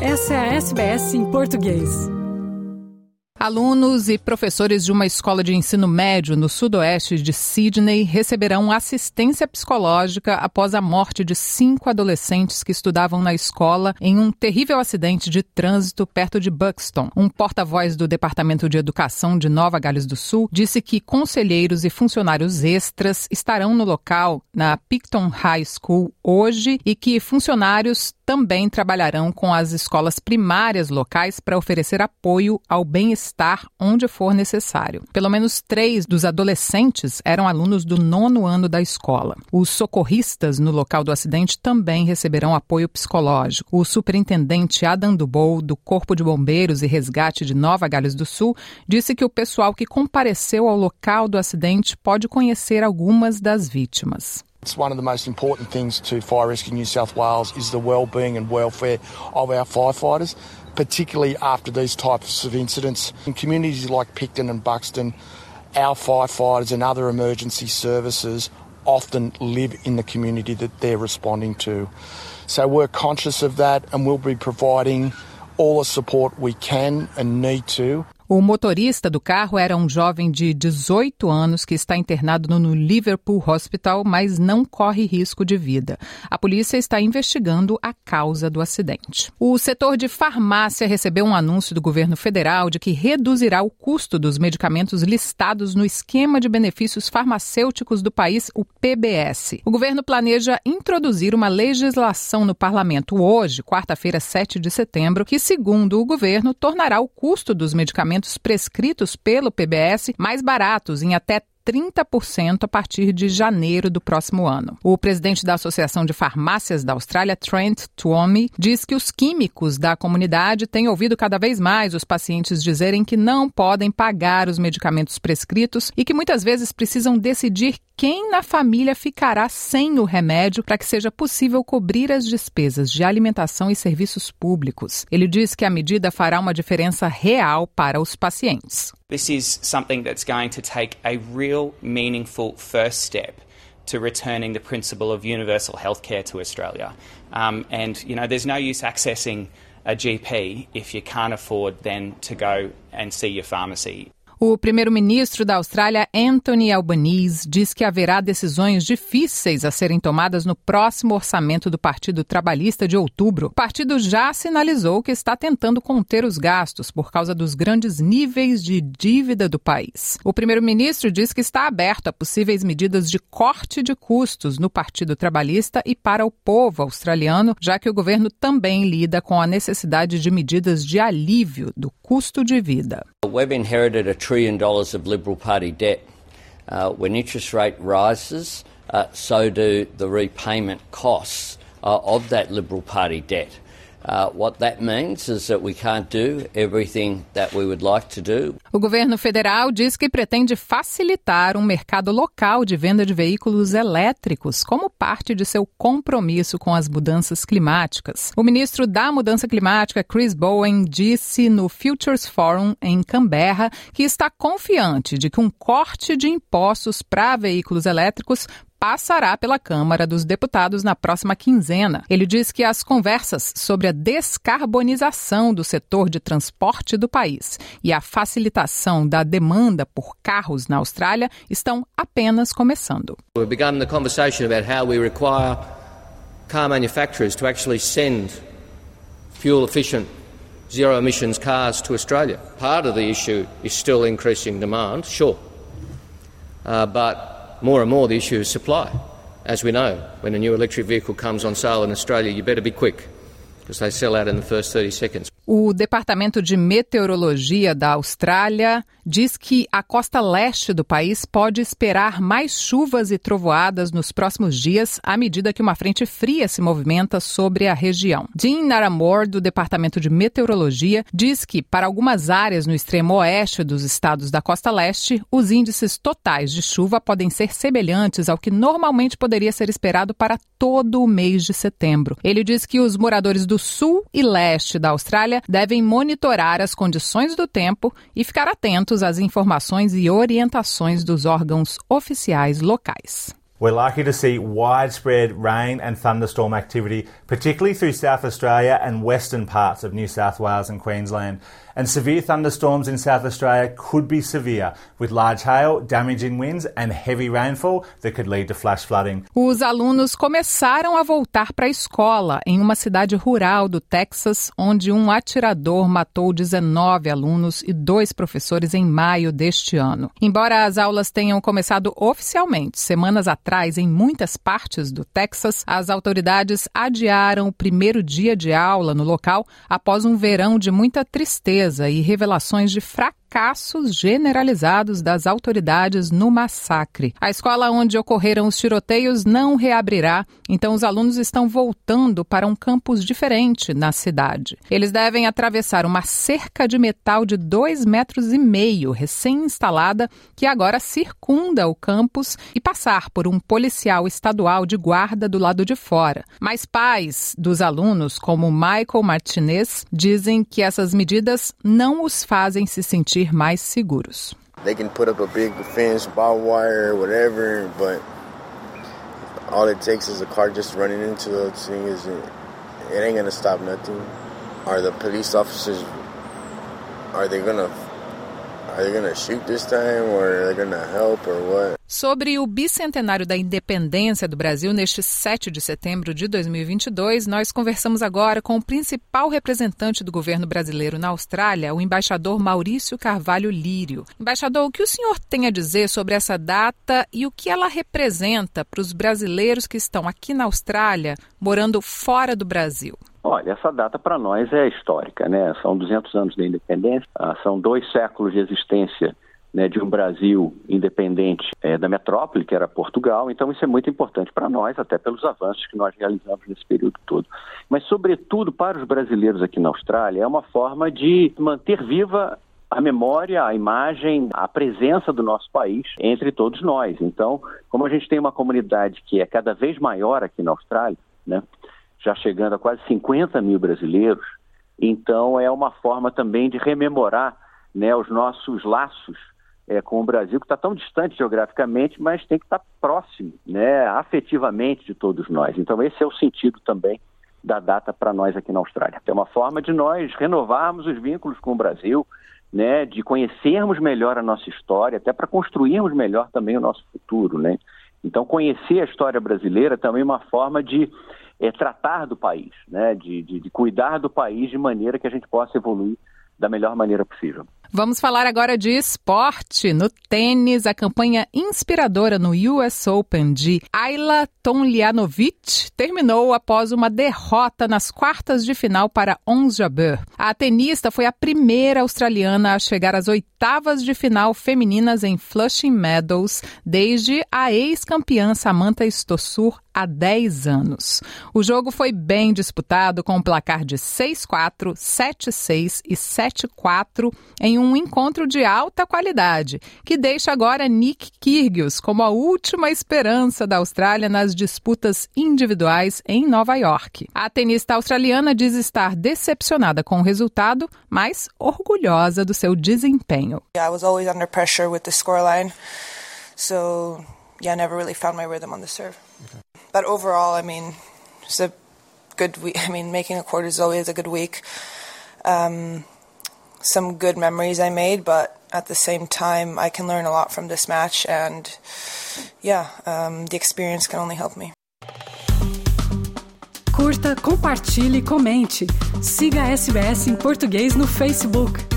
Essa é a SBS em português. Alunos e professores de uma escola de ensino médio no sudoeste de Sydney receberão assistência psicológica após a morte de cinco adolescentes que estudavam na escola em um terrível acidente de trânsito perto de Buxton. Um porta-voz do Departamento de Educação de Nova Gales do Sul disse que conselheiros e funcionários extras estarão no local, na Picton High School, hoje e que funcionários também trabalharão com as escolas primárias locais para oferecer apoio ao bem-estar onde for necessário. Pelo menos três dos adolescentes eram alunos do nono ano da escola. Os socorristas no local do acidente também receberão apoio psicológico. O superintendente Adam Dubou, do Corpo de Bombeiros e Resgate de Nova Gales do Sul, disse que o pessoal que compareceu ao local do acidente pode conhecer algumas das vítimas. It's one of the most important things to Fire Rescue New South Wales is the well-being and welfare of our firefighters, particularly after these types of incidents. In communities like Picton and Buxton, our firefighters and other emergency services often live in the community that they're responding to. So we're conscious of that and we'll be providing all the support we can and need to O motorista do carro era um jovem de 18 anos que está internado no Liverpool Hospital, mas não corre risco de vida. A polícia está investigando a causa do acidente. O setor de farmácia recebeu um anúncio do governo federal de que reduzirá o custo dos medicamentos listados no esquema de benefícios farmacêuticos do país, o PBS. O governo planeja introduzir uma legislação no parlamento hoje, quarta-feira, 7 de setembro, que, segundo o governo, tornará o custo dos medicamentos prescritos pelo PBS mais baratos em até 30% a partir de janeiro do próximo ano. O presidente da Associação de Farmácias da Austrália, Trent Twomey, diz que os químicos da comunidade têm ouvido cada vez mais os pacientes dizerem que não podem pagar os medicamentos prescritos e que muitas vezes precisam decidir quem na família ficará sem o remédio para que seja possível cobrir as despesas de alimentação e serviços públicos. Ele diz que a medida fará uma diferença real para os pacientes. This is something that's going to take a real meaningful first step to returning the principle of universal healthcare to Australia. Um, and, you know, there's no use accessing a GP if you can't afford then to go and see your pharmacy. O primeiro-ministro da Austrália, Anthony Albanese, diz que haverá decisões difíceis a serem tomadas no próximo orçamento do Partido Trabalhista de outubro. O partido já sinalizou que está tentando conter os gastos por causa dos grandes níveis de dívida do país. O primeiro-ministro diz que está aberto a possíveis medidas de corte de custos no Partido Trabalhista e para o povo australiano, já que o governo também lida com a necessidade de medidas de alívio do custo de vida. We've inherited a trillion dollars of Liberal Party debt. Uh, when interest rate rises, uh, so do the repayment costs uh, of that Liberal Party debt. O governo federal diz que pretende facilitar um mercado local de venda de veículos elétricos como parte de seu compromisso com as mudanças climáticas. O ministro da Mudança Climática, Chris Bowen, disse no Futures Forum em Canberra que está confiante de que um corte de impostos para veículos elétricos passará pela Câmara dos Deputados na próxima quinzena. Ele diz que as conversas sobre a descarbonização do setor de transporte do país e a facilitação da demanda por carros na Austrália estão apenas começando. We've begun the conversation about how we require car manufacturers to actually send fuel efficient zero emissions cars to Australia. Part of the issue is still increasing demand, sure. Uh, but more and more the issue is supply. As we know, when a new electric vehicle comes on sale in Australia, you better be quick O Departamento de Meteorologia da Austrália diz que a costa leste do país pode esperar mais chuvas e trovoadas nos próximos dias, à medida que uma frente fria se movimenta sobre a região. Dean Naramore, do Departamento de Meteorologia, diz que, para algumas áreas no extremo oeste dos estados da costa leste, os índices totais de chuva podem ser semelhantes ao que normalmente poderia ser esperado para todo o mês de setembro. Ele diz que os moradores do sul e leste da Austrália devem monitorar as condições do tempo e ficar atentos às informações e orientações dos órgãos oficiais locais. We're likely to see widespread rain and thunderstorm activity, particularly through South Australia and western parts of New South Wales and Queensland. And severe thunderstorms in South Australia could be severe, with large hail, damaging winds and heavy rainfall that could lead to flash flooding. Os alunos começaram a voltar para a escola em uma cidade rural do Texas, onde um atirador matou 19 alunos e dois professores em maio deste ano. Embora as aulas tenham começado oficialmente semanas atrás em muitas partes do Texas, as autoridades adiaram o primeiro dia de aula no local após um verão de muita tristeza e revelações de fracasso fracassos generalizados das autoridades no massacre. A escola onde ocorreram os tiroteios não reabrirá, então os alunos estão voltando para um campus diferente na cidade. Eles devem atravessar uma cerca de metal de dois metros e meio, recém-instalada, que agora circunda o campus e passar por um policial estadual de guarda do lado de fora. Mas pais dos alunos, como Michael Martinez, dizem que essas medidas não os fazem se sentir sentir mais seguros. They can put up a big fence, barbed wire, whatever, but all it takes is a car just running into the thing. Is it, it ain't gonna stop nothing. Are the police officers? Are they gonna? Sobre o bicentenário da independência do Brasil, neste 7 de setembro de 2022, nós conversamos agora com o principal representante do governo brasileiro na Austrália, o embaixador Maurício Carvalho Lírio. Embaixador, o que o senhor tem a dizer sobre essa data e o que ela representa para os brasileiros que estão aqui na Austrália, morando fora do Brasil? Olha, essa data para nós é histórica, né? São 200 anos da independência, ah, são dois séculos de existência né, de um Brasil independente é, da metrópole, que era Portugal. Então, isso é muito importante para nós, até pelos avanços que nós realizamos nesse período todo. Mas, sobretudo, para os brasileiros aqui na Austrália, é uma forma de manter viva a memória, a imagem, a presença do nosso país entre todos nós. Então, como a gente tem uma comunidade que é cada vez maior aqui na Austrália, né, já chegando a quase 50 mil brasileiros, então é uma forma também de rememorar né, os nossos laços é, com o Brasil, que está tão distante geograficamente, mas tem que estar tá próximo, né, afetivamente de todos nós. Então, esse é o sentido também da data para nós aqui na Austrália. É uma forma de nós renovarmos os vínculos com o Brasil, né, de conhecermos melhor a nossa história, até para construirmos melhor também o nosso futuro. Né? Então, conhecer a história brasileira também é uma forma de é, tratar do país, né, de, de, de cuidar do país de maneira que a gente possa evoluir da melhor maneira possível. Vamos falar agora de esporte. No tênis, a campanha inspiradora no US Open de Ayla Tomljanovic terminou após uma derrota nas quartas de final para Ons Jabeur. A tenista foi a primeira australiana a chegar às oitavas de final femininas em Flushing Meadows desde a ex-campeã Samantha Stossur há 10 anos. O jogo foi bem disputado com um placar de 6-4, 7-6 e 7-4 em um encontro de alta qualidade, que deixa agora Nick Kyrgios como a última esperança da Austrália nas disputas individuais em Nova York. A tenista australiana diz estar decepcionada com o resultado, mas orgulhosa do seu desempenho. I was always under pressure with the scoreline. So, yeah, I never really found my rhythm on the serve. Okay. But overall, I mean, it's a good week. I mean, making a quarter is always a good week. Um, some good memories I made, but at the same time, I can learn a lot from this match, and yeah, um, the experience can only help me. Curta, compartilhe, comente. Siga a SBS em português no Facebook.